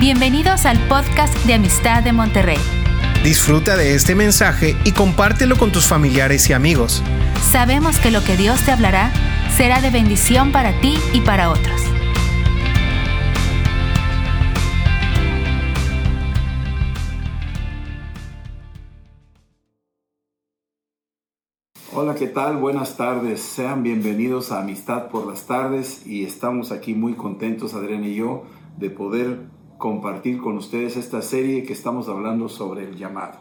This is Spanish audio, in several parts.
Bienvenidos al podcast de Amistad de Monterrey. Disfruta de este mensaje y compártelo con tus familiares y amigos. Sabemos que lo que Dios te hablará será de bendición para ti y para otros. Hola, ¿qué tal? Buenas tardes. Sean bienvenidos a Amistad por las tardes y estamos aquí muy contentos, Adrián y yo, de poder compartir con ustedes esta serie que estamos hablando sobre el llamado.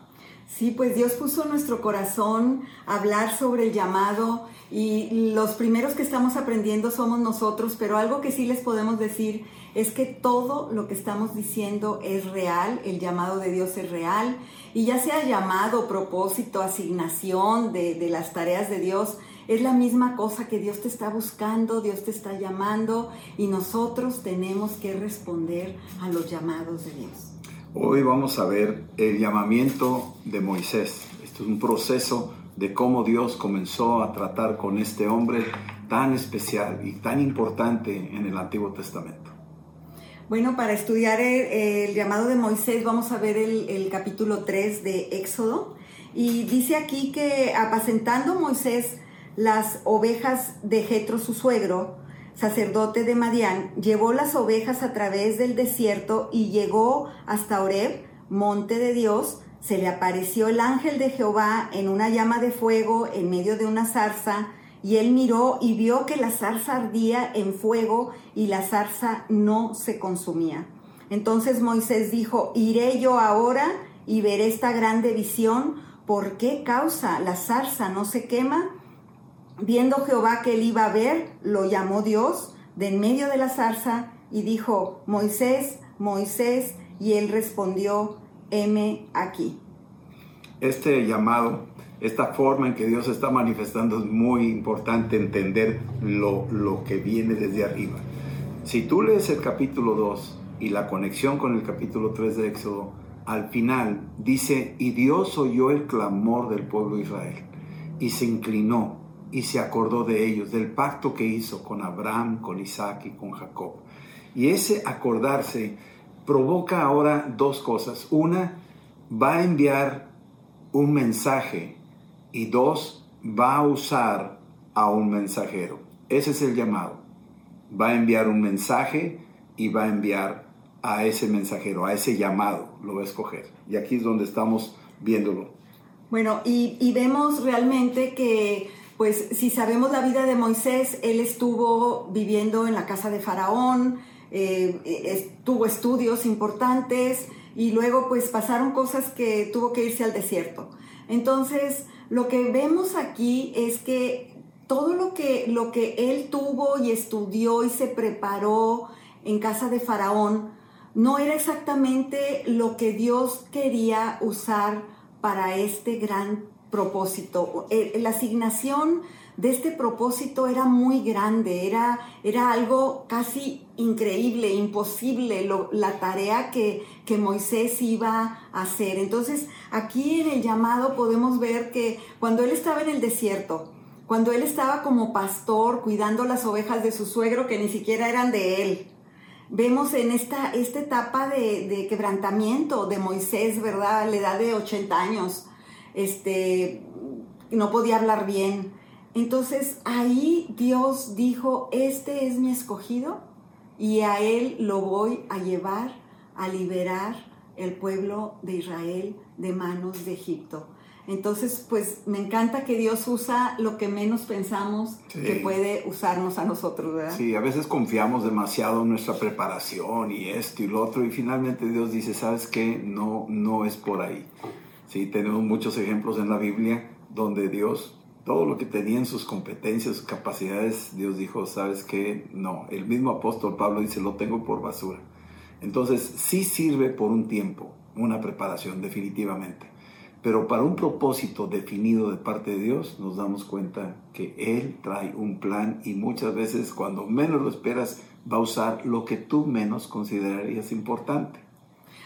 Sí, pues Dios puso en nuestro corazón hablar sobre el llamado y los primeros que estamos aprendiendo somos nosotros, pero algo que sí les podemos decir es que todo lo que estamos diciendo es real, el llamado de Dios es real y ya sea llamado, propósito, asignación de, de las tareas de Dios, es la misma cosa que Dios te está buscando, Dios te está llamando y nosotros tenemos que responder a los llamados de Dios. Hoy vamos a ver el llamamiento de Moisés. Esto es un proceso de cómo Dios comenzó a tratar con este hombre tan especial y tan importante en el Antiguo Testamento. Bueno, para estudiar el, llamado de Moisés vamos a ver el, el capítulo 3 de Éxodo. Y dice aquí que apacentando Moisés las ovejas de Jetro su suegro, sacerdote de Madián, llevó las ovejas a través del desierto y llegó hasta Oreb, monte de Dios. Se le apareció el ángel de Jehová en una llama de fuego en medio de una zarza, y él miró y vio que la zarza ardía en fuego y la zarza no se consumía. Entonces Moisés dijo, iré yo ahora y veré esta grande visión, ¿por qué causa la zarza no se quema? Viendo Jehová que él iba a ver, lo llamó Dios de en medio de la zarza y dijo, Moisés, Moisés, y él respondió, heme aquí. Este llamado, esta forma en que Dios está manifestando es muy importante entender lo, lo que viene desde arriba. Si tú lees el capítulo 2 y la conexión con el capítulo 3 de Éxodo, al final dice, y Dios oyó el clamor del pueblo de Israel y se inclinó y se acordó de ellos, del pacto que hizo con Abraham, con Isaac y con Jacob. Y ese acordarse provoca ahora dos cosas. Una, va a enviar un mensaje y dos, va a usar a un mensajero. Ese es el llamado. Va a enviar un mensaje y va a enviar a ese mensajero, a ese llamado, lo va a escoger. Y aquí es donde estamos viéndolo. Bueno, y, y vemos realmente que pues si sabemos la vida de Moisés, él estuvo viviendo en la casa de Faraón, eh, tuvo estudios importantes y luego pues pasaron cosas que tuvo que irse al desierto. Entonces, lo que vemos aquí es que todo lo que, lo que él tuvo y estudió y se preparó en casa de Faraón no era exactamente lo que Dios quería usar para este gran propósito. Eh, la asignación de este propósito era muy grande, era, era algo casi increíble, imposible, la tarea que, que Moisés iba a hacer. Entonces, aquí en el llamado podemos ver que cuando él estaba en el desierto, cuando él estaba como pastor cuidando las ovejas de su suegro que ni siquiera eran de él, vemos en esta, esta etapa de, de quebrantamiento de Moisés, ¿verdad? A la edad de 80 años este, no podía hablar bien. Entonces ahí Dios dijo, este es mi escogido y a él lo voy a llevar a liberar el pueblo de Israel de manos de Egipto. Entonces, pues me encanta que Dios usa lo que menos pensamos que puede usarnos a nosotros, ¿verdad? Sí, a veces confiamos demasiado en nuestra preparación y esto y lo otro y finalmente Dios dice, ¿sabes qué? No, no es por ahí. Sí, tenemos muchos ejemplos en la Biblia donde Dios, todo lo que tenía en sus competencias, sus capacidades, Dios dijo, ¿sabes qué? No, el mismo apóstol Pablo dice, lo tengo por basura. Entonces, sí sirve por un tiempo, una preparación definitivamente. Pero para un propósito definido de parte de Dios, nos damos cuenta que Él trae un plan y muchas veces cuando menos lo esperas, va a usar lo que tú menos considerarías importante.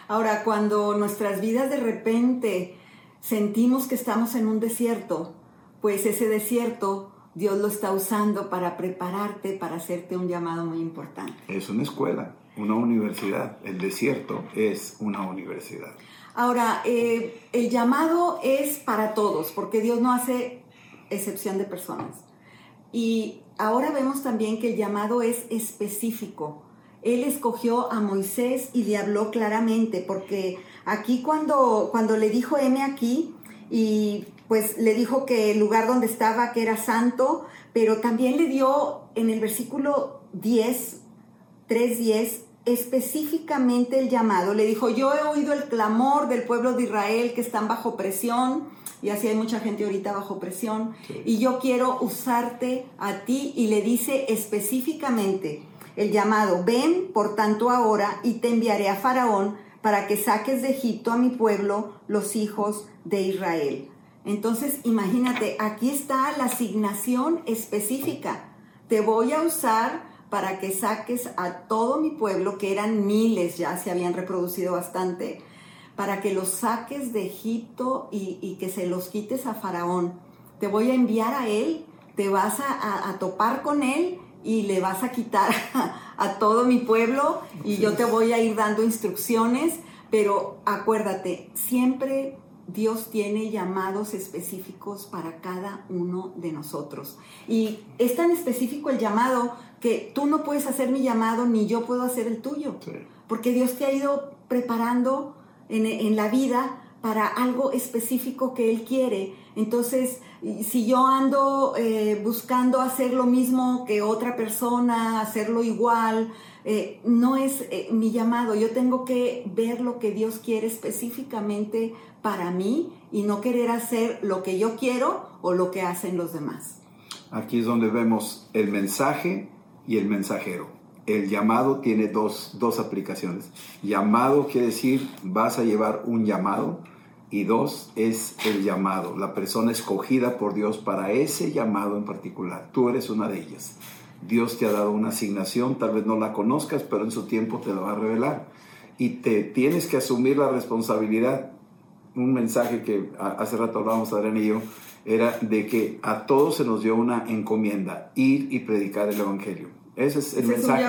Ahora, cuando nuestras vidas de repente sentimos que estamos en un desierto, pues ese desierto Dios lo está usando para prepararte, para hacerte un llamado muy importante. Es una escuela. una universidad. El desierto es una universidad. Ahora, eh, el llamado es para todos, porque Dios no hace excepción de personas. Y ahora vemos también que el llamado es específico. Él escogió a Moisés y le habló claramente, porque aquí cuando, cuando le dijo M aquí, y pues le dijo que el lugar donde estaba, que era santo, pero también le dio en el versículo 10, 3.10, específicamente el llamado. Le dijo, yo he oído el clamor del pueblo de Israel que están bajo presión, y así hay mucha gente ahorita bajo presión, y yo quiero usarte a ti, y le dice específicamente el llamado, ven por tanto ahora y te enviaré a Faraón para que saques de Egipto a mi pueblo, los hijos de Israel. Entonces, imagínate, aquí está la asignación específica. Te voy a usar para que saques a todo mi pueblo, que eran miles, ya se habían reproducido bastante, para que los saques de Egipto y, que se los quites a Faraón. Te voy a enviar a él, te vas a, topar con él y le vas a quitar a, todo mi pueblo y yo te voy a ir dando instrucciones, pero acuérdate, siempre Dios tiene llamados específicos para cada uno de nosotros. Y es tan específico el llamado que tú no puedes hacer mi llamado ni yo puedo hacer el tuyo. Porque Dios te ha ido preparando en, la vida para algo específico que Él quiere. Entonces, si yo ando eh, buscando hacer lo mismo que otra persona, hacerlo igual, eh, no es eh, mi llamado. Yo tengo que ver lo que Dios quiere específicamente para mí y no querer hacer lo que yo quiero o lo que hacen los demás. Aquí es donde vemos el mensaje y el mensajero. El llamado tiene dos, dos aplicaciones. Llamado quiere decir vas a llevar un llamado y dos es el llamado, la persona escogida por Dios para ese llamado en particular. Tú eres una de ellas. Dios te ha dado una asignación, tal vez no la conozcas, pero en su tiempo te la va a revelar. Y te tienes que asumir la responsabilidad. Un mensaje que hace rato hablábamos Adrián y yo, era de que a todos se nos dio una encomienda, ir y predicar el Evangelio. Ese es el mensaje.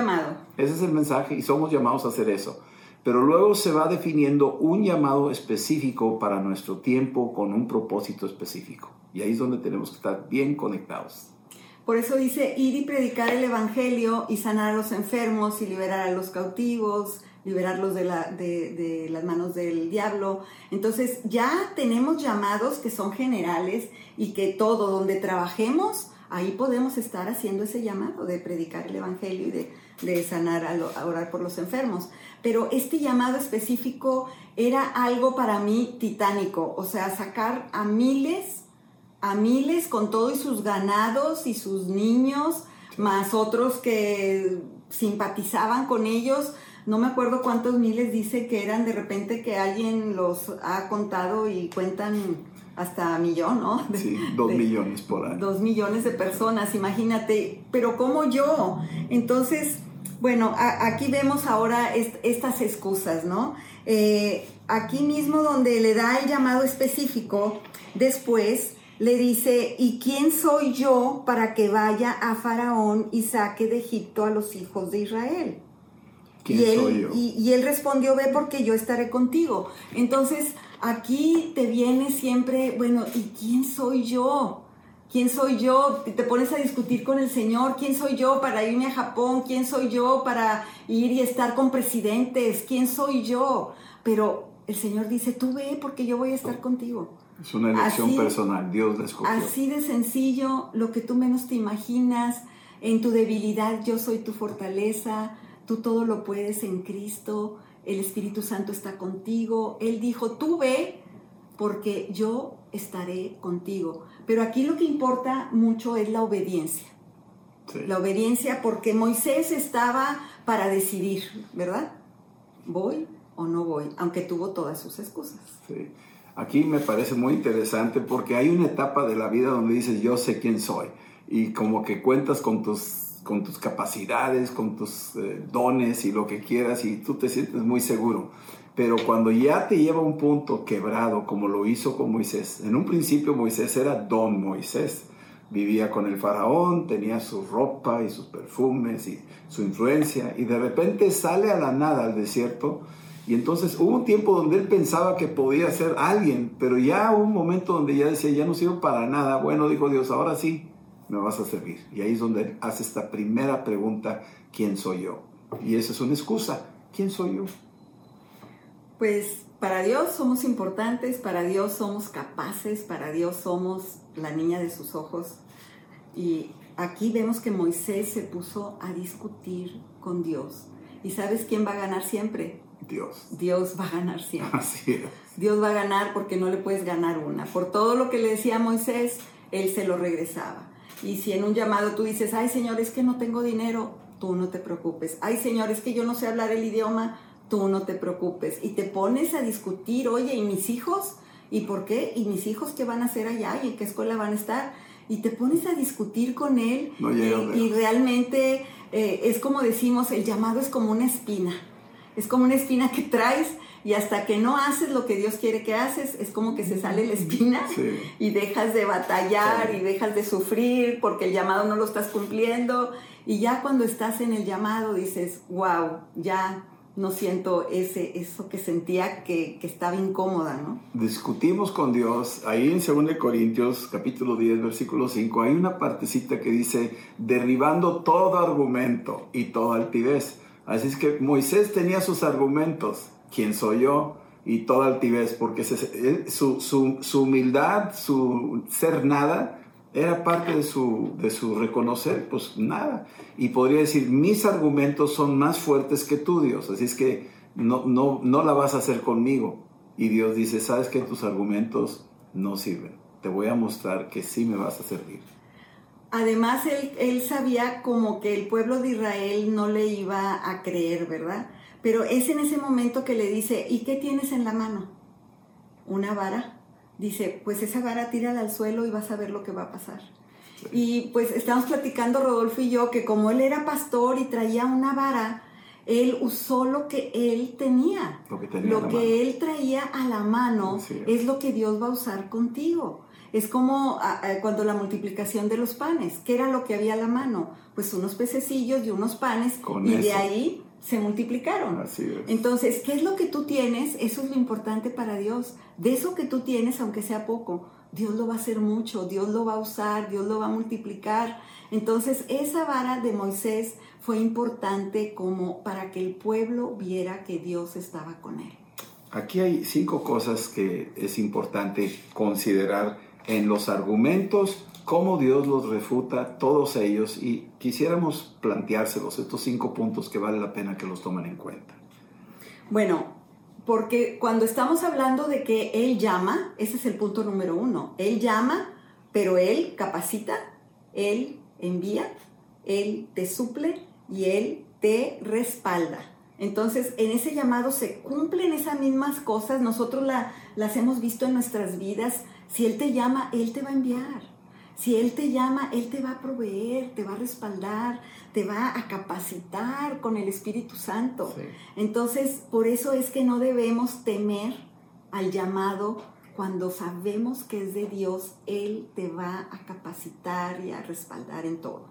Ese es el mensaje y somos llamados a hacer eso. Pero luego se va definiendo un llamado específico para nuestro tiempo con un propósito específico. Y ahí es donde tenemos que estar bien conectados. Por eso dice ir y predicar el Evangelio y sanar a los enfermos y liberar a los cautivos, liberarlos de, de, las manos del diablo. Entonces ya tenemos llamados que son generales y que todo donde trabajemos, ahí podemos estar haciendo ese llamado de predicar el Evangelio y de, de sanar, a, orar por los enfermos. Pero este llamado específico era algo para mí titánico, o sea, sacar a miles a miles con todo y sus ganados y sus niños, más otros que simpatizaban con ellos. No me acuerdo cuántos miles dice que eran de repente que alguien los ha contado y cuentan hasta millón, ¿no? sí, dos millones por año. Dos millones de personas, imagínate. Pero como yo, entonces, bueno, aquí vemos ahora estas excusas, ¿no? Eh, aquí mismo donde le da el llamado específico, después le dice, ¿y quién soy yo para que vaya a Faraón y saque de Egipto a los hijos de Israel? ¿Quién y, él, soy yo? Y, él respondió, ve porque yo estaré contigo. Entonces, aquí te viene siempre, bueno, ¿y quién soy yo? ¿Quién soy yo? Te pones a discutir con el Señor. ¿Quién soy yo para irme a Japón? ¿Quién soy yo para ir y estar con presidentes? ¿Quién soy yo? Pero el Señor dice, tú ve porque yo voy a estar contigo. Es una elección personal, Dios la escogió. Así de sencillo, lo que tú menos te imaginas, en tu debilidad yo soy tu fortaleza, tú todo lo puedes en Cristo, el Espíritu Santo está contigo. Él dijo, tú ve porque yo estaré contigo. Pero aquí lo que importa mucho es la obediencia. La obediencia porque Moisés estaba para decidir, ¿verdad? ¿Voy o no voy? Aunque tuvo todas sus excusas. Sí. Aquí me parece muy interesante porque hay una etapa de la vida donde dices yo sé quién soy y como que cuentas con tus, con tus capacidades, con tus eh, dones y lo que quieras y tú te sientes muy seguro. Pero cuando ya te lleva a un punto quebrado como lo hizo con Moisés, en un principio Moisés era don Moisés, vivía con el faraón, tenía su ropa y sus perfumes y su influencia, y de repente sale a la nada al desierto, y entonces hubo un tiempo donde él pensaba que podía ser alguien, pero ya hubo un momento donde ya decía, ya no sirvo para nada, bueno, dijo Dios, ahora sí, me vas a servir. Y ahí es donde hace esta primera pregunta, ¿quién soy yo? Y esa es una excusa, ¿quién soy yo? Pues para Dios somos importantes, para Dios somos capaces, para Dios somos la niña de sus ojos. Y aquí vemos que Moisés se puso a discutir con Dios. ¿Y sabes quién va a ganar siempre? Dios. Dios va a ganar siempre. Así es. Dios va a ganar porque no le puedes ganar una. Por todo lo que le decía a Moisés, él se lo regresaba. Y si en un llamado tú dices, ay Señor, es que no tengo dinero, tú no te preocupes. Ay Señor, es que yo no sé hablar el idioma, tú no te preocupes. Y te pones a discutir, oye, ¿y mis hijos? ¿Y por qué? ¿Y mis hijos qué van a hacer allá? ¿Y en qué escuela van a estar? Y te pones a discutir con él. No y realmente eh, es como decimos, el llamado es como una espina. Es como una espina que traes y hasta que no haces lo que Dios quiere que haces, es como que se sale la espina Sí. y dejas de batallar Sí. y dejas de sufrir porque el llamado no lo estás cumpliendo. Y ya cuando estás en el llamado dices, wow, ya no siento ese, eso que sentía que, que estaba incómoda, ¿no? discutimos con Dios, ahí en 2 Corintios capítulo 10 versículo 5, hay una partecita que dice, derribando todo argumento y toda altivez. Así es que Moisés tenía sus argumentos, ¿quién soy yo? Y toda altivez, porque su, humildad, su ser nada, era parte de su, reconocer, pues nada. Y podría decir, mis argumentos son más fuertes que tú, Dios. Así es que no la vas a hacer conmigo. Y Dios dice, sabes que tus argumentos no sirven. Te voy a mostrar que sí me vas a servir. Además, él, él sabía como que el pueblo de Israel no le iba a creer, ¿verdad? Pero es en ese momento que le dice, ¿y qué tienes en la mano? Una vara. Dice, pues esa vara tírala al suelo y vas a ver lo que va a pasar. Y pues estamos platicando Rodolfo y yo que como él era pastor y traía una vara, él usó lo que él tenía. Lo que tenía Lo él traía a la mano es lo que Dios va a usar contigo. Es como cuando la multiplicación de los panes, ¿qué era lo que había a la mano? Pues unos pececillos y unos panes Con y de ahí se multiplicaron. Así es. Entonces, ¿qué es lo que tú tienes? Eso es lo importante para Dios. De eso que tú tienes, aunque sea poco, Dios lo va a hacer mucho, Dios lo va a usar, Dios lo va a multiplicar. Entonces, esa vara de Moisés fue importante como para que el pueblo viera que Dios estaba con él. Aquí hay cinco cosas que es importante considerar en los argumentos, cómo Dios los refuta, todos ellos, y quisiéramos planteárselos, estos cinco puntos que vale la pena que los tomen en cuenta. Bueno, porque cuando estamos hablando de que Él llama, ese es el punto número uno. Él llama, pero Él capacita, Él envía, Él te suple y Él te respalda. Entonces, en ese llamado se cumplen esas mismas cosas. Nosotros la- las hemos visto en nuestras vidas. Si Él te llama, Él te va a enviar. Si Él te llama, Él te va a proveer, te va a respaldar, te va a capacitar con el Espíritu Santo. Sí. Entonces, por eso es que no debemos temer al llamado cuando sabemos que es de Dios, Él te va a capacitar y a respaldar en todo.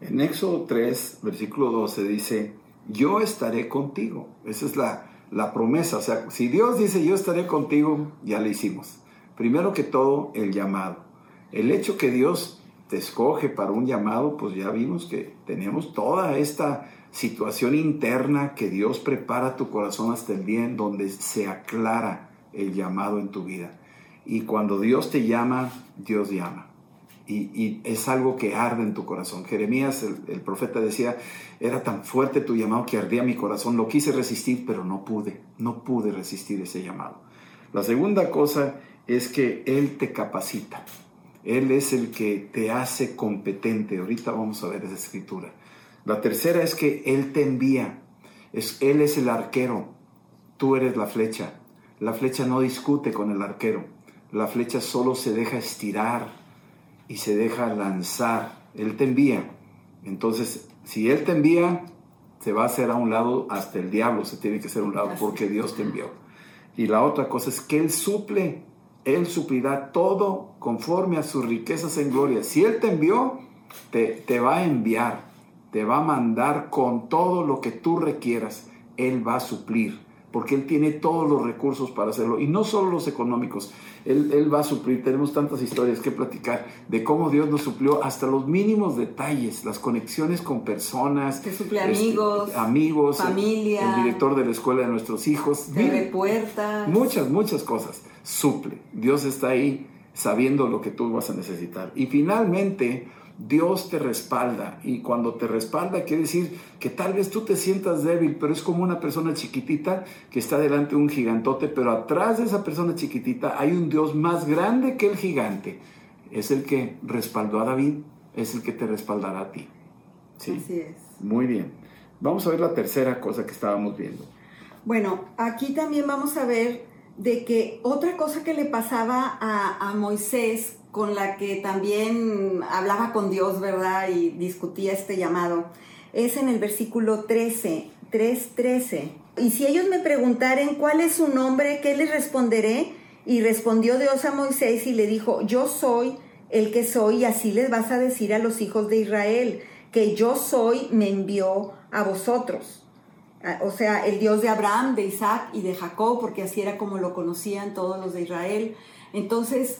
En Éxodo 3, versículo 12 dice, yo estaré contigo. Esa es la, la promesa. O sea, si Dios dice, yo estaré contigo, ya lo hicimos. Primero que todo, el llamado. El hecho que Dios te escoge para un llamado, pues ya vimos que tenemos toda esta situación interna que Dios prepara tu corazón hasta el día en donde se aclara el llamado en tu vida. Y cuando Dios te llama, Dios llama y, es algo que arde en tu corazón. Jeremías, el, el profeta, decía, era tan fuerte tu llamado que ardía mi corazón. Lo quise resistir, pero no pude, no pude resistir ese llamado. La segunda cosa es que Él te capacita. Él es el que te hace competente. Ahorita vamos a ver esa escritura. La tercera es que Él te envía. Es, él es el arquero. Tú eres la flecha. La flecha no discute con el arquero. La flecha solo se deja estirar y se deja lanzar. Él te envía. Entonces, si Él te envía, se va a hacer a un lado, hasta el diablo se tiene que hacer a un lado porque Dios te envió. Y la otra cosa es que Él suple. Él suplirá todo conforme a sus riquezas en gloria. Si Él te envió, te, te va a enviar, te va a mandar con todo lo que tú requieras. Él va a suplir, porque Él tiene todos los recursos para hacerlo, y no solo los económicos. Él, va a suplir. Tenemos tantas historias que platicar de cómo Dios nos suplió hasta los mínimos detalles, las conexiones con personas. Te suple este, amigos, amigos, familia, el, director de la escuela de nuestros hijos. de puertas. Muchas, muchas cosas. Suple. Dios está ahí sabiendo lo que tú vas a necesitar. Y finalmente, Dios te respalda y cuando te respalda quiere decir que tal vez tú te sientas débil, pero es como una persona chiquitita que está delante de un gigantote, pero atrás de esa persona chiquitita hay un Dios más grande que el gigante. Es el que respaldó a David, es el que te respaldará a ti. ¿Sí? Así es. Muy bien. Vamos a ver la tercera cosa que estábamos viendo. Bueno, aquí también vamos a ver de que otra cosa que le pasaba a, a Moisés con la que también hablaba con Dios, ¿verdad? Y discutía este llamado, es en el versículo 13, 3.13. Y si ellos me preguntaren cuál es su nombre, ¿qué les responderé? Y respondió Dios a Moisés y le dijo, yo soy el que soy, y así les vas a decir a los hijos de Israel, que yo soy, me envió a vosotros. Ah, o sea, el Dios de Abraham, de Isaac y de Jacob, porque así era como lo conocían todos los de Israel. Entonces,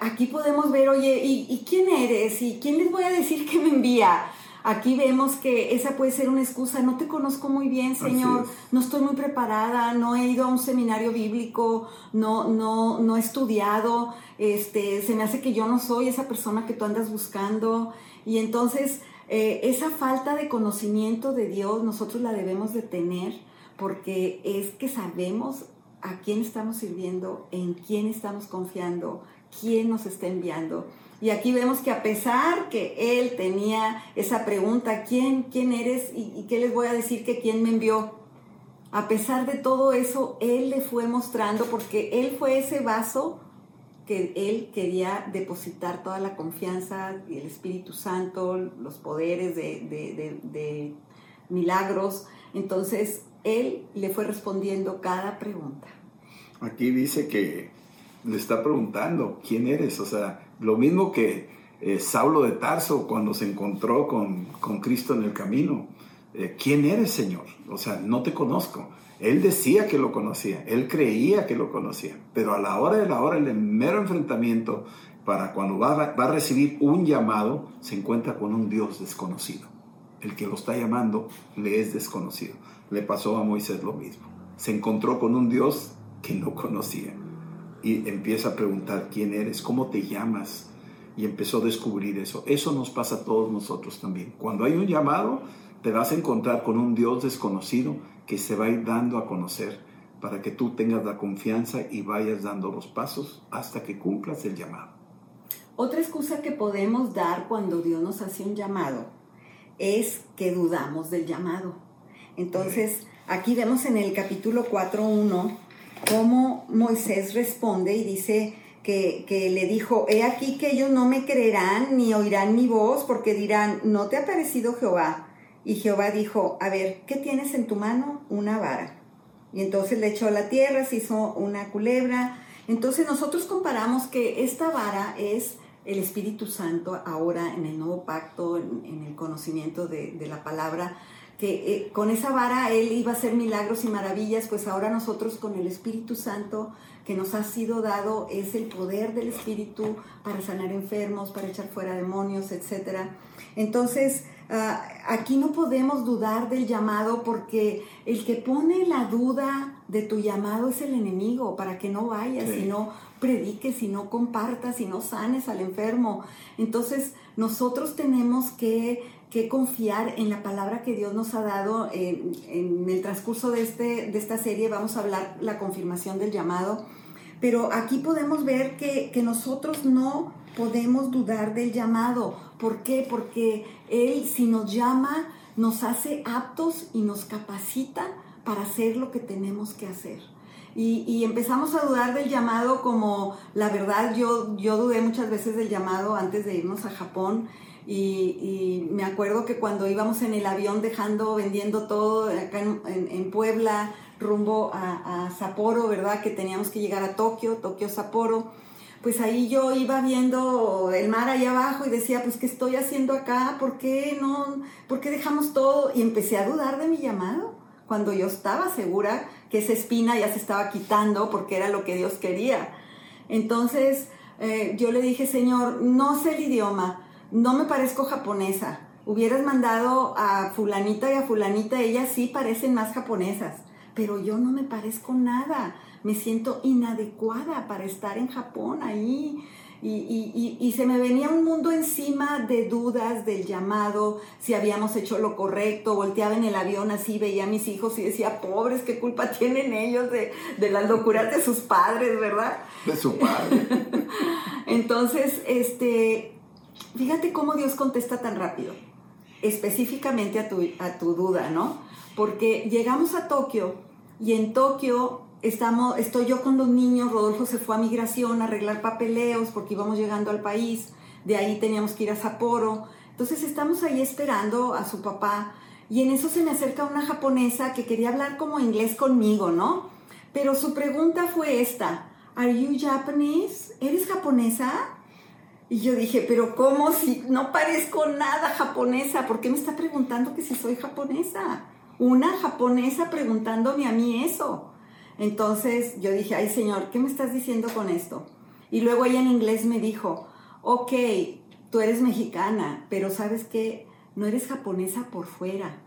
aquí podemos ver, oye, ¿y, quién eres? ¿Y quién les voy a decir que me envía? Aquí vemos que esa puede ser una excusa. No te conozco muy bien, Señor. No estoy muy preparada. No he ido a un seminario bíblico. No, no, no he estudiado. Este, se me hace que yo no soy esa persona que tú andas buscando. Y entonces, eh, esa falta de conocimiento de Dios, nosotros la debemos de tener porque es que sabemos a quién estamos sirviendo, en quién estamos confiando, quién nos está enviando. Y aquí vemos que a pesar que él tenía esa pregunta, ¿quién, quién eres y, qué les voy a decir que quién me envió? A pesar de todo eso, él le fue mostrando porque él fue ese vaso que él quería depositar toda la confianza y el Espíritu Santo, los poderes de, de milagros. Entonces, él le fue respondiendo cada pregunta. Aquí dice que le está preguntando, ¿quién eres? O sea, lo mismo que eh, Saulo de Tarso cuando se encontró con, Cristo en el camino. Eh, ¿Quién eres, Señor? O sea, no te conozco. Él decía que lo conocía, él creía que lo conocía, pero a la hora de la hora, el mero enfrentamiento, para cuando va, va a recibir un llamado, se encuentra con un Dios desconocido. El que lo está llamando le es desconocido. Le pasó a Moisés lo mismo. Se encontró con un Dios que no conocía y empieza a preguntar quién eres, cómo te llamas. Y empezó a descubrir eso. Eso nos pasa a todos nosotros también. Cuando hay un llamado, te vas a encontrar con un Dios desconocido que se va a ir dando a conocer para que tú tengas la confianza y vayas dando los pasos hasta que cumplas el llamado. Otra excusa que podemos dar cuando Dios nos hace un llamado es que dudamos del llamado. Entonces, aquí vemos en el capítulo 4.1 cómo Moisés responde y dice que, le dijo, he aquí que ellos no me creerán ni oirán mi voz porque dirán, no te ha parecido Jehová. Y Jehová dijo, a ver, ¿qué tienes en tu mano? Una vara. Y entonces le echó a la tierra, se hizo una culebra. Entonces nosotros comparamos que esta vara es el Espíritu Santo ahora en el nuevo pacto, en, el conocimiento de, de la palabra que eh, con esa vara Él iba a hacer milagros y maravillas, pues ahora nosotros con el Espíritu Santo que nos ha sido dado es el poder del Espíritu para sanar enfermos, para echar fuera demonios, etc. Entonces, ah, aquí no podemos dudar del llamado porque el que pone la duda de tu llamado es el enemigo, para que no vayas y no prediques y no compartas y no sanes al enfermo. Entonces, nosotros tenemos que que confiar en la palabra que Dios nos ha dado. en el transcurso de, este, de esta serie vamos a hablar la confirmación del llamado, pero aquí podemos ver que, que nosotros no podemos dudar del llamado. ¿Por qué? Porque Él si nos llama, nos hace aptos y nos capacita para hacer lo que tenemos que hacer. Y, y, empezamos a dudar del llamado como, la verdad, yo, yo dudé muchas veces del llamado antes de irnos a Japón Y, me acuerdo que cuando íbamos en el avión dejando, vendiendo todo acá en, Puebla, rumbo a, a, Sapporo, ¿verdad? Que teníamos que llegar a Tokio, Tokio, Sapporo. Pues ahí yo iba viendo el mar allá abajo y decía, pues, ¿qué estoy haciendo acá? ¿Por qué no? ¿Por qué dejamos todo? Y empecé a dudar de mi llamado, cuando yo estaba segura que esa espina ya se estaba quitando porque era lo que Dios quería. Entonces, eh, yo le dije, Señor, no sé el idioma, no me parezco japonesa. Hubieras mandado a fulanita y a fulanita, ellas sí parecen más japonesas, pero yo no me parezco nada. Me siento inadecuada para estar en Japón ahí. Y, se me venía un mundo encima de dudas del llamado, si habíamos hecho lo correcto, volteaba en el avión así, veía a mis hijos y decía, pobres, qué culpa tienen ellos de, de las locuras de sus padres, ¿verdad? De su padre. Entonces, este, Fíjate cómo Dios contesta tan rápido, específicamente a tu, a tu duda, ¿no? Porque llegamos a Tokio y en Tokio estamos, estoy yo con los niños, Rodolfo se fue a migración a arreglar papeleos porque íbamos llegando al país, de ahí teníamos que ir a Sapporo, entonces estamos ahí esperando a su papá y en eso se me acerca una japonesa que quería hablar como inglés conmigo, ¿no? Pero su pregunta fue esta, ¿Are you Japanese? ¿Eres japonesa? Y yo dije, pero ¿cómo si no parezco nada japonesa? ¿Por qué me está preguntando que si soy japonesa? Una japonesa preguntándome a mí eso. Entonces yo dije, ay señor, ¿qué me estás diciendo con esto? Y luego ella en inglés me dijo, ok, tú eres mexicana, pero sabes que no eres japonesa por fuera,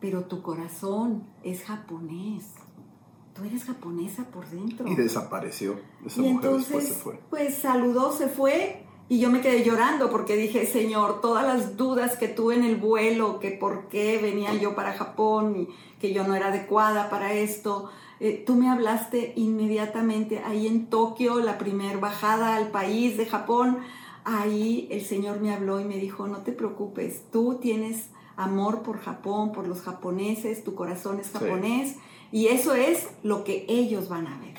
pero tu corazón es japonés. Tú eres japonesa por dentro. Y desapareció. Esa y entonces, se fue. pues saludó, se fue y yo me quedé llorando porque dije, Señor, todas las dudas que tuve en el vuelo, que por qué venía yo para Japón y que yo no era adecuada para esto, eh, tú me hablaste inmediatamente ahí en Tokio, la primer bajada al país de Japón. Ahí el Señor me habló y me dijo, no te preocupes, tú tienes amor por Japón, por los japoneses, tu corazón es japonés y eso es lo que ellos van a ver.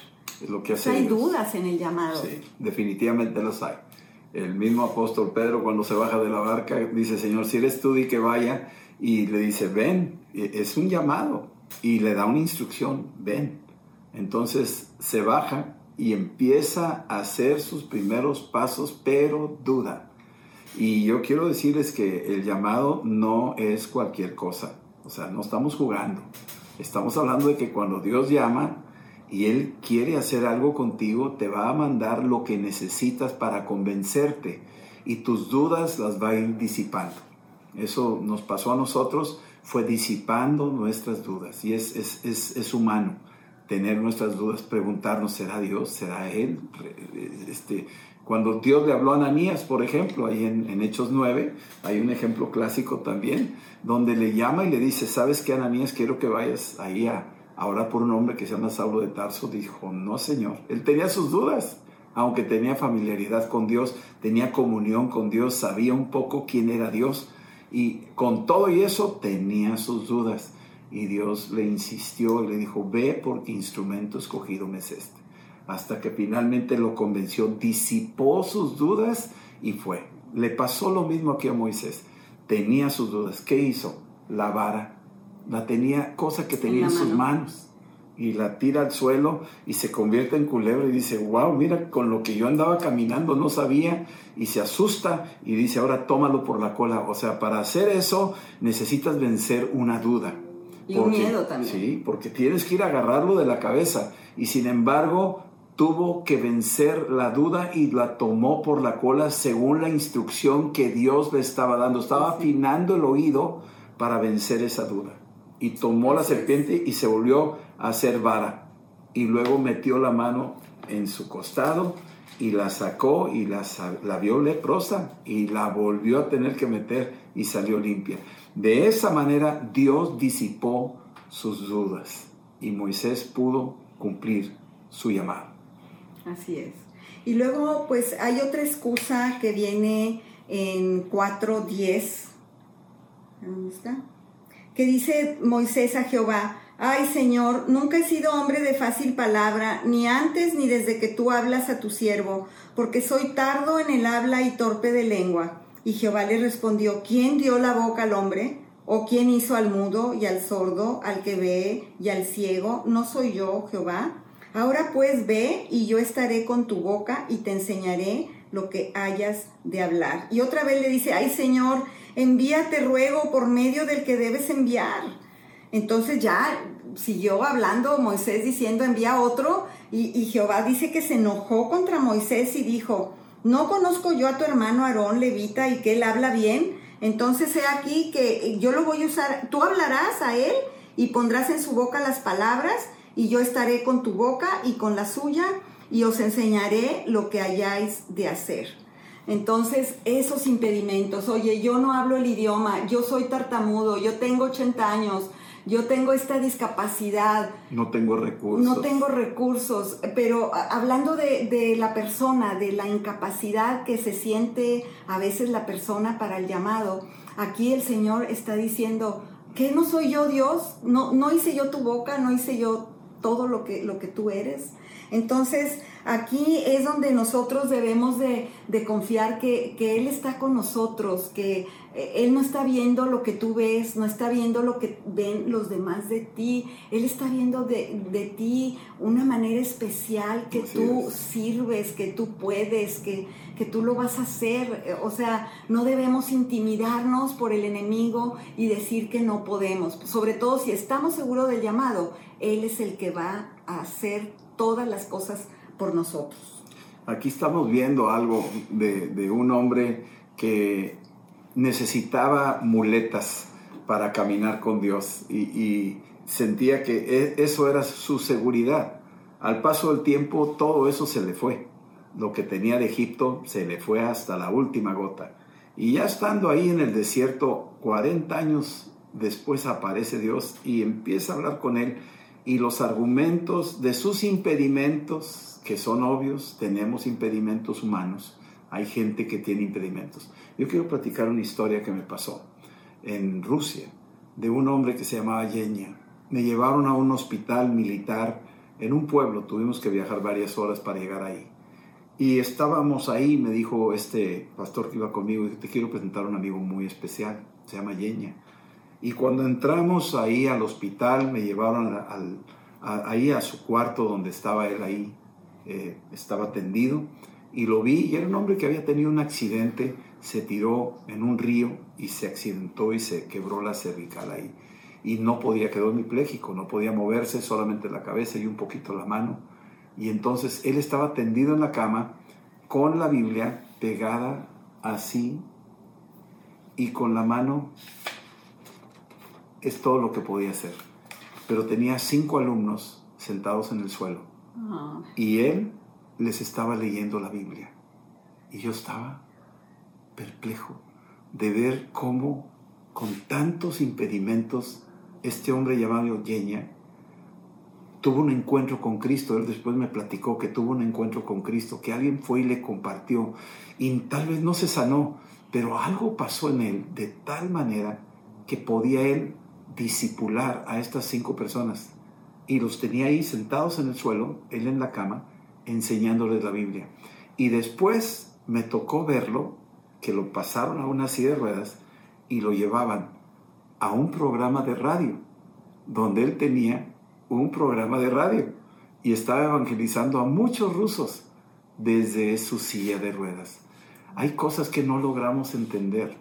Lo que hay dudas en el llamado. Sí, definitivamente los hay el mismo apóstol Pedro cuando se baja de la barca dice, Señor, si eres tú, di que vaya. Y le dice, ven, e, es un llamado. Y le da una instrucción, ven. Entonces se baja y empieza a hacer sus primeros pasos, pero duda. Y yo quiero decirles que el llamado no es cualquier cosa. O sea, no estamos jugando. Estamos hablando de que cuando Dios llama, y Él quiere hacer algo contigo, te va a mandar lo que necesitas para convencerte y tus dudas las va a ir disipando. Eso nos pasó a nosotros, fue disipando nuestras dudas y es, es, es, es humano tener nuestras dudas, preguntarnos, ¿será Dios? ¿Será Él? Este, cuando Dios le habló a Ananías, por ejemplo, ahí en, en, Hechos 9, hay un ejemplo clásico también, donde le llama y le dice, ¿sabes qué, Ananías? Quiero que vayas ahí a, ahora por un hombre que se llama Saulo de Tarso, dijo, no Señor, él tenía sus dudas, aunque tenía familiaridad con Dios, tenía comunión con Dios, sabía un poco quién era Dios, y con todo y eso tenía sus dudas. Y Dios le insistió y le dijo, ve porque instrumento escogido me es este. Hasta que finalmente lo convenció, disipó sus dudas y fue. Le pasó lo mismo aquí a Moisés. Tenía sus dudas. ¿Qué hizo? La vara la tenía, cosa que tenía en, sus manos. Y la tira al suelo y se convierte en culebra y dice, wow, mira, con lo que yo andaba caminando no sabía. Y se asusta y dice, ahora tómalo por la cola. O sea, para hacer eso necesitas vencer una duda. Y un miedo también. Sí, porque tienes que ir a agarrarlo de la cabeza. Y sin embargo, tuvo que vencer la duda y la tomó por la cola según la instrucción que Dios le estaba dando. Estaba afinando el oído para vencer esa duda y tomó la serpiente y se volvió a hacer vara. Y luego metió la mano en su costado y la sacó y la, la vio leprosa y la volvió a tener que meter y salió limpia. De esa manera Dios disipó sus dudas y Moisés pudo cumplir su llamado. Así es. Y luego pues hay otra excusa que viene en 4.10. ¿Dónde está? Que dice Moisés a Jehová, Ay Señor, nunca he sido hombre de fácil palabra, ni antes ni desde que tú hablas a tu siervo, porque soy tardo en el habla y torpe de lengua. Y Jehová le respondió, ¿quién dio la boca al hombre? ¿O quién hizo al mudo y al sordo, al que ve y al ciego? ¿No soy yo, Jehová? Ahora pues ve y yo estaré con tu boca y te enseñaré lo que hayas de hablar. Y otra vez le dice, ay Señor, envíate ruego por medio del que debes enviar. Entonces ya siguió hablando Moisés diciendo, envía otro. Y, y Jehová dice que se enojó contra Moisés y dijo, ¿no conozco yo a tu hermano Aarón levita y que él habla bien? Entonces he aquí que yo lo voy a usar, tú hablarás a él y pondrás en su boca las palabras y yo estaré con tu boca y con la suya y os enseñaré lo que hayáis de hacer. Entonces, esos impedimentos, oye, yo no hablo el idioma, yo soy tartamudo, yo tengo 80 años, yo tengo esta discapacidad. No tengo recursos. No tengo recursos, pero hablando de, de, la persona, de la incapacidad que se siente a veces la persona para el llamado, aquí el Señor está diciendo, que no soy yo Dios, no, no hice yo tu boca, no hice yo todo lo que, lo que tú eres. Entonces, aquí es donde nosotros debemos de, confiar que, Él está con nosotros, que eh, Él no está viendo lo que tú ves, no está viendo lo que ven los demás de ti, Él está viendo de, ti una manera especial que tú sirves, que tú puedes, que, que tú lo vas a hacer. O sea, no debemos intimidarnos por el enemigo y decir que no podemos, sobre todo si estamos seguros del llamado, Él es el que va a hacer todas las cosas por nosotros. Aquí estamos viendo algo de, un hombre que necesitaba muletas para caminar con Dios y, sentía que e, eso era su seguridad. Al paso del tiempo todo eso se le fue. Lo que tenía de Egipto se le fue hasta la última gota. Y ya estando ahí en el desierto, 40 años después aparece Dios y empieza a hablar con él y los argumentos de sus impedimentos, que son obvios, tenemos impedimentos humanos, hay gente que tiene impedimentos. Yo quiero platicar una historia que me pasó en Rusia, de un hombre que se llamaba Yenya. Me llevaron a un hospital militar en un pueblo, tuvimos que viajar varias horas para llegar ahí. Y estábamos ahí, me dijo este pastor que iba conmigo, te quiero presentar a un amigo muy especial, se llama Yenya y cuando entramos ahí al hospital, me llevaron ahí a su cuarto donde estaba él ahí, eh, estaba tendido, y lo vi, y era un hombre que había tenido un accidente, se tiró en un río y se accidentó y se quebró la cervical ahí. Y no podía, quedó hemipléjico, no podía moverse, solamente la cabeza y un poquito la mano. Y entonces él estaba tendido en la cama con la Biblia pegada así y con la mano es todo lo que podía hacer. Pero tenía cinco alumnos sentados en el suelo ah. y él les estaba leyendo la Biblia. Y yo estaba perplejo de ver cómo con tantos impedimentos este hombre llamado Yeña tuvo un encuentro con Cristo. Él después me platicó que tuvo un encuentro con Cristo, que alguien fue y le compartió. Y tal vez no se sanó, pero algo pasó en él de tal manera que podía él disipular a estas cinco personas. Y los tenía ahí sentados en el suelo, él en la cama, enseñándoles la Biblia. Y después me tocó verlo, que lo pasaron a una silla de ruedas y lo llevaban a un programa de radio, donde él tenía un programa de radio y estaba evangelizando a muchos rusos desde su silla de ruedas. Hay cosas que no logramos entender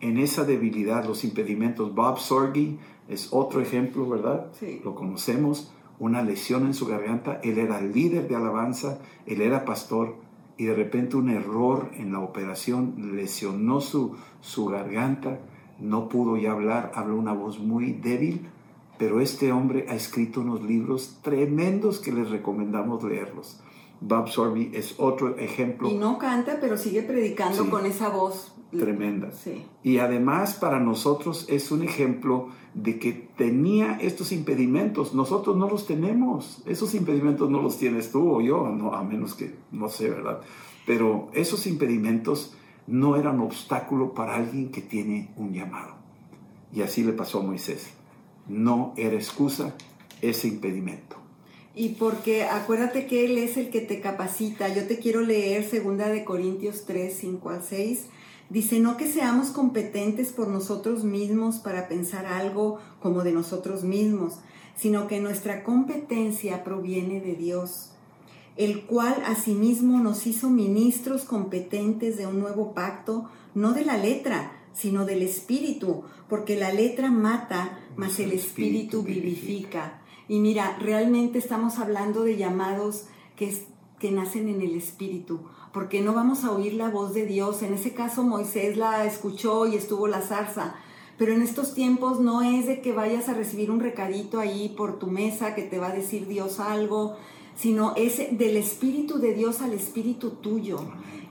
en esa debilidad, los impedimentos. Bob Sorgi es otro ejemplo, ¿verdad? Sí. Lo conocemos, una lesión en su garganta. Él era líder de alabanza, él era pastor y de repente un error en la operación lesionó su, su garganta, no pudo ya hablar, habló una voz muy débil, pero este hombre ha escrito unos libros tremendos que les recomendamos leerlos. Bob Sorby es otro ejemplo. Y no canta, pero sigue predicando con esa voz tremenda. Y además para nosotros es un ejemplo de que tenía estos impedimentos. Nosotros no los tenemos. Esos impedimentos no los tienes tú o yo, no, a menos que no sé, ¿verdad? Pero esos impedimentos no eran obstáculo para alguien que tiene un llamado. Y así le pasó a Moisés. No era excusa ese impedimento. Y porque acuérdate que Él es el que te capacita. Yo te quiero leer segunda de Corintios 3, 5 al 6 Dice, no que seamos competentes por nosotros mismos para pensar algo como de nosotros mismos, sino que nuestra competencia proviene de Dios, el cual asimismo nos hizo ministros competentes de un nuevo pacto, no de la letra, sino del espíritu, porque la letra mata, mas el espíritu vivifica. Y mira, realmente estamos hablando de llamados que, que nacen en el espíritu, porque no vamos a oír la voz de Dios. En ese caso Moisés la escuchó y estuvo la zarza. Pero en estos tiempos no es de que vayas a recibir un recadito ahí por tu mesa que te va a decir Dios algo, sino es del Espíritu de Dios al Espíritu tuyo.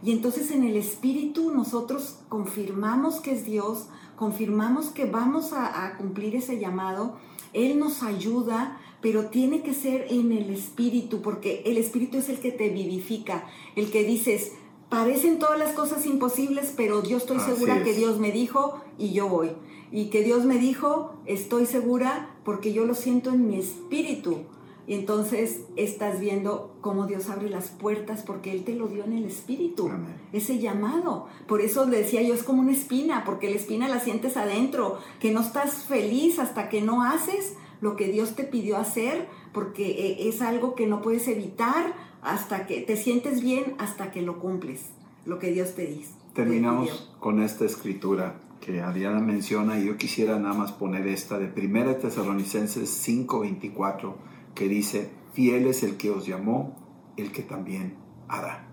Y entonces en el Espíritu nosotros confirmamos que es Dios, confirmamos que vamos a, a cumplir ese llamado. Él nos ayuda, pero tiene que ser en el Espíritu, porque el Espíritu es el que te vivifica, el que dices, parecen todas las cosas imposibles, pero yo estoy Así segura que. Dios me dijo y yo voy. Y que Dios me dijo, estoy segura porque yo lo siento en mi espíritu. Y entonces estás viendo cómo Dios abre las puertas porque Él te lo dio en el espíritu, Amén. ese llamado. Por eso le decía yo, es como una espina, porque la espina la sientes adentro, que no estás feliz hasta que no haces lo que Dios te pidió hacer, porque eh, es algo que no puedes evitar hasta que te sientes bien, hasta que lo cumples, lo que Dios te dice. Terminamos con esta escritura que Adriana menciona y yo quisiera nada más poner esta de 1 Tesalonicenses 5:24 que dice, fiel es el que os llamó, el que también hará.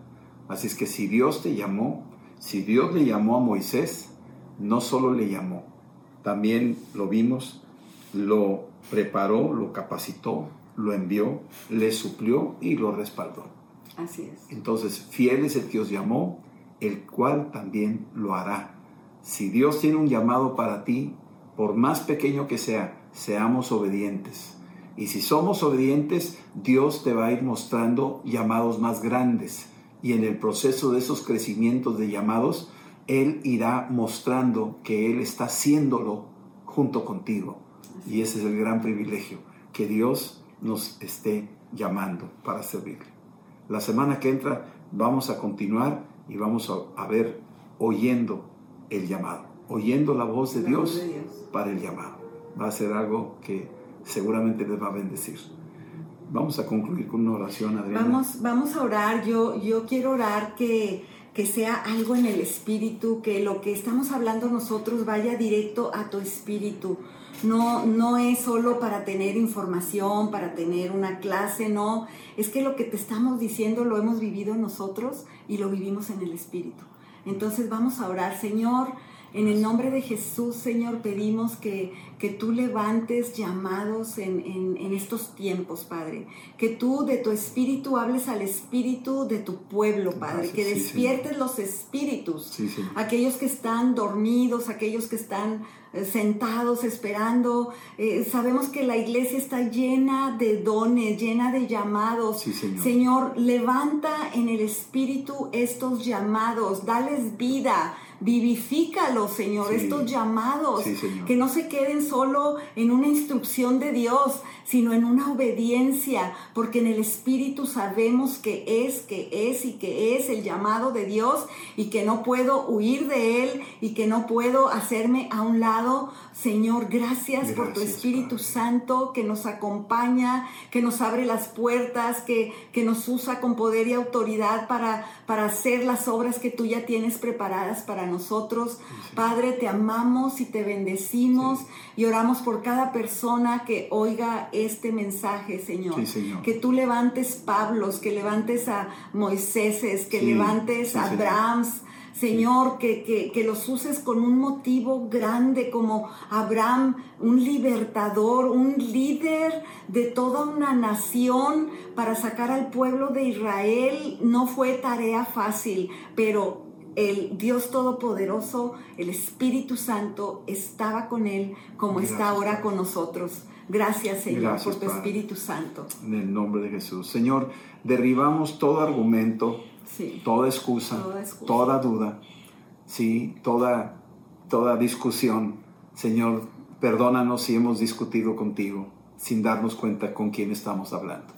Así es que si Dios te llamó, si Dios le llamó a Moisés, no solo le llamó, también lo vimos, lo preparó, lo capacitó, lo envió, le suplió y lo respaldó. Así es. Entonces, fiel es el que os llamó, el cual también lo hará. Si Dios tiene un llamado para ti, por más pequeño que sea, seamos obedientes. Y si somos obedientes, Dios te va a ir mostrando llamados más grandes. Y en el proceso de esos crecimientos de llamados, Él irá mostrando que Él está haciéndolo junto contigo. Y ese es el gran privilegio, que Dios nos esté llamando para servirle. La semana que entra vamos a continuar y vamos a, a ver oyendo el llamado, oyendo la voz de La Dios voz de Dios. para el llamado. Va a ser algo que seguramente les va a bendecir. Vamos a concluir con una oración, Adriana. Vamos, vamos a orar. Yo, yo quiero orar que, que sea algo en el espíritu, que lo que estamos hablando nosotros vaya directo a tu espíritu. No, no es solo para tener información, para tener una clase, no. Es que lo que te estamos diciendo lo hemos vivido nosotros y lo vivimos en el espíritu. Entonces vamos a orar, Señor. En el nombre de Jesús, Señor, pedimos que, que tú levantes llamados en, en- en estos tiempos, Padre. Que tú de tu espíritu hables al espíritu de tu pueblo, Padre. Gracias, que sí, despiertes los espíritus. Sí. Aquellos que están dormidos, aquellos que están eh, sentados esperando. Eh, sabemos que la iglesia está llena de dones, llena de llamados. Sí, Señor. Señor, levanta en el espíritu estos llamados, dales vida. Vivifícalos, Señor, Sí. estos llamados, Sí, Señor. que no se queden solo en una instrucción de Dios, sino en una obediencia, porque en el Espíritu sabemos que es, que es y que es el llamado de Dios y que no puedo huir de Él y que no puedo hacerme a un lado. Señor, gracias, por tu Espíritu Padre. Santo que nos acompaña, que nos abre las puertas, que, que nos usa con poder y autoridad para, para hacer las obras que tú ya tienes preparadas para nosotros. Padre, te amamos y te bendecimos y oramos por cada persona que oiga este mensaje, Señor. Sí, Señor. Que tú levantes Pablos, que levantes a Moiséses, que levantes a. Abrahams, Señor, que, que- que los uses con un motivo grande como Abraham, un libertador, un líder de toda una nación para sacar al pueblo de Israel. No fue tarea fácil, pero el Dios Todopoderoso, el Espíritu Santo, estaba con él como Gracias, está ahora con nosotros. Gracias, Señor, Gracias, por tu Padre. Espíritu Santo. En el nombre de Jesús. Señor, derribamos todo argumento, Sí. toda excusa, Toda excusa. toda duda, sí, toda, toda discusión. Señor, perdónanos si hemos discutido contigo sin darnos cuenta con quién estamos hablando.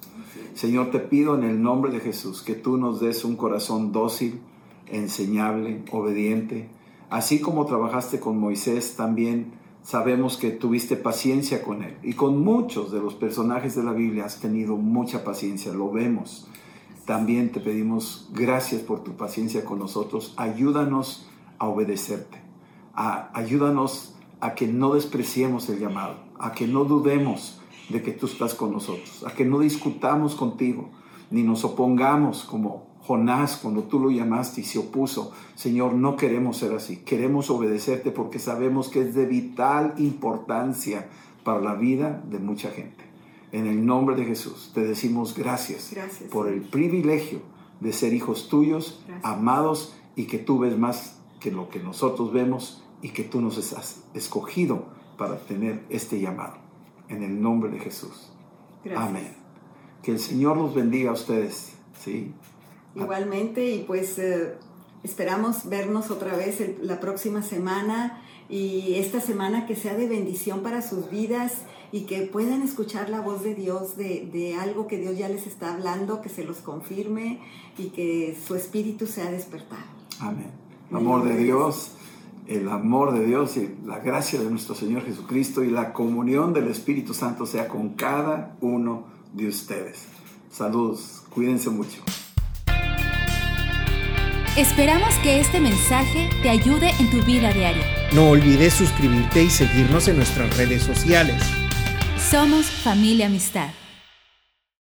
Señor, te pido en el nombre de Jesús que tú nos des un corazón dócil, enseñable, obediente, Así como trabajaste con Moisés, también sabemos que tuviste paciencia con él. Y con muchos de los personajes de la Biblia has tenido mucha paciencia, lo vemos. También te pedimos gracias por tu paciencia con nosotros. Ayúdanos a obedecerte. ayúdanos a que no despreciemos el llamado, a que no dudemos de que tú estás con nosotros, a que no discutamos contigo, ni nos opongamos como Jonás cuando tú lo llamaste y se opuso. Señor, no queremos ser así, queremos obedecerte porque sabemos que es de vital importancia para la vida de mucha gente. En el nombre de Jesús te decimos gracias, por el privilegio de ser hijos tuyos, amados y que tú ves más que lo que nosotros vemos y que tú nos has escogido para tener este llamado. En el nombre de Jesús. Amén. Que el Señor los bendiga a ustedes. ¿sí? Igualmente, y pues eh, esperamos vernos otra vez la próxima semana y esta semana que sea de bendición para sus vidas y que puedan escuchar la voz de Dios, de, de, algo que Dios ya les está hablando, que se los confirme y que su espíritu sea despertado. Amén. amor de Dios, el amor de Dios y la gracia de nuestro Señor Jesucristo y la comunión del Espíritu Santo sea con cada uno de ustedes. Saludos, cuídense mucho. Esperamos que este mensaje te ayude en tu vida diaria. No olvides suscribirte y seguirnos en nuestras redes sociales. Somos familia amistad.